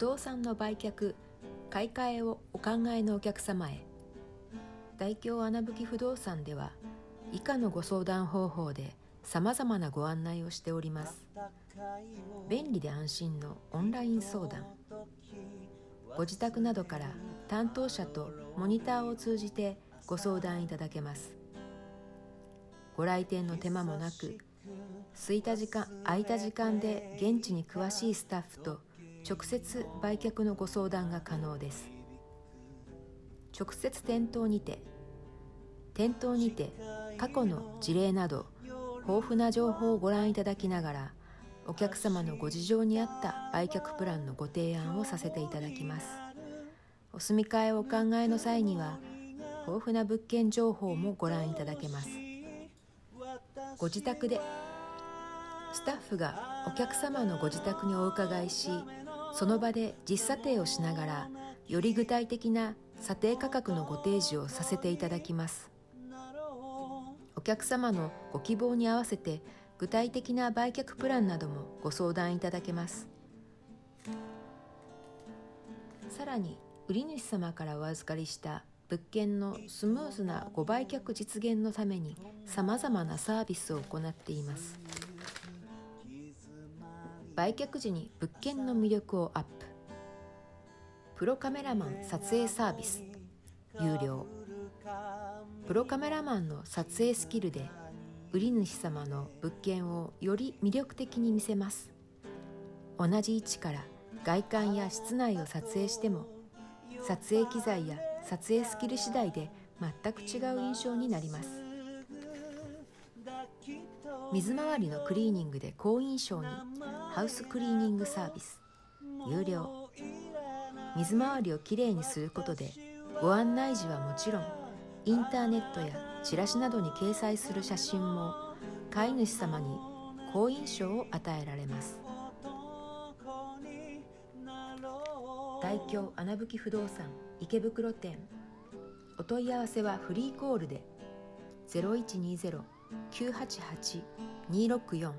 動産の売却買い替えをお考えのお客様へ。大京穴吹不動産では以下のご相談方法でさまざまなご案内をしております。便利で安心のオンライン相談。ご自宅などから担当者とモニターを通じてご相談いただけます。ご来店の手間もなく空いた時間空いた時間で現地に詳しいスタッフと直接売却のご相談が可能です。直接店頭にて店頭にて過去の事例など豊富な情報をご覧いただきながらお客様のご事情に合った売却プランのご提案をさせていただきます。お住み替えをお考えの際には豊富な物件情報もご覧いただけます。ご自宅でスタッフがお客様のご自宅にお伺いしその場で実査定をしながらより具体的な査定価格のご提示をさせていただきます。お客様のご希望に合わせて具体的な売却プランなどもご相談いただけます。さらに売り主様からお預かりした物件のスムーズなご売却実現のためにさまざまなサービスを行っています。売却時に物件の魅力をアップ。プロカメラマン撮影サービス。有料。プロカメラマンの撮影スキルで売り主様の物件をより魅力的に見せます。同じ位置から外観や室内を撮影しても撮影機材や撮影スキル次第で全く違う印象になります。水回りのクリーニングで好印象にハウスクリーニングサービス。有料。水回りをきれいにすることでご案内時はもちろんインターネットやチラシなどに掲載する写真も飼い主様に好印象を与えられます。大京穴吹不動産池袋店。お問い合わせはフリーコールで0120 988-264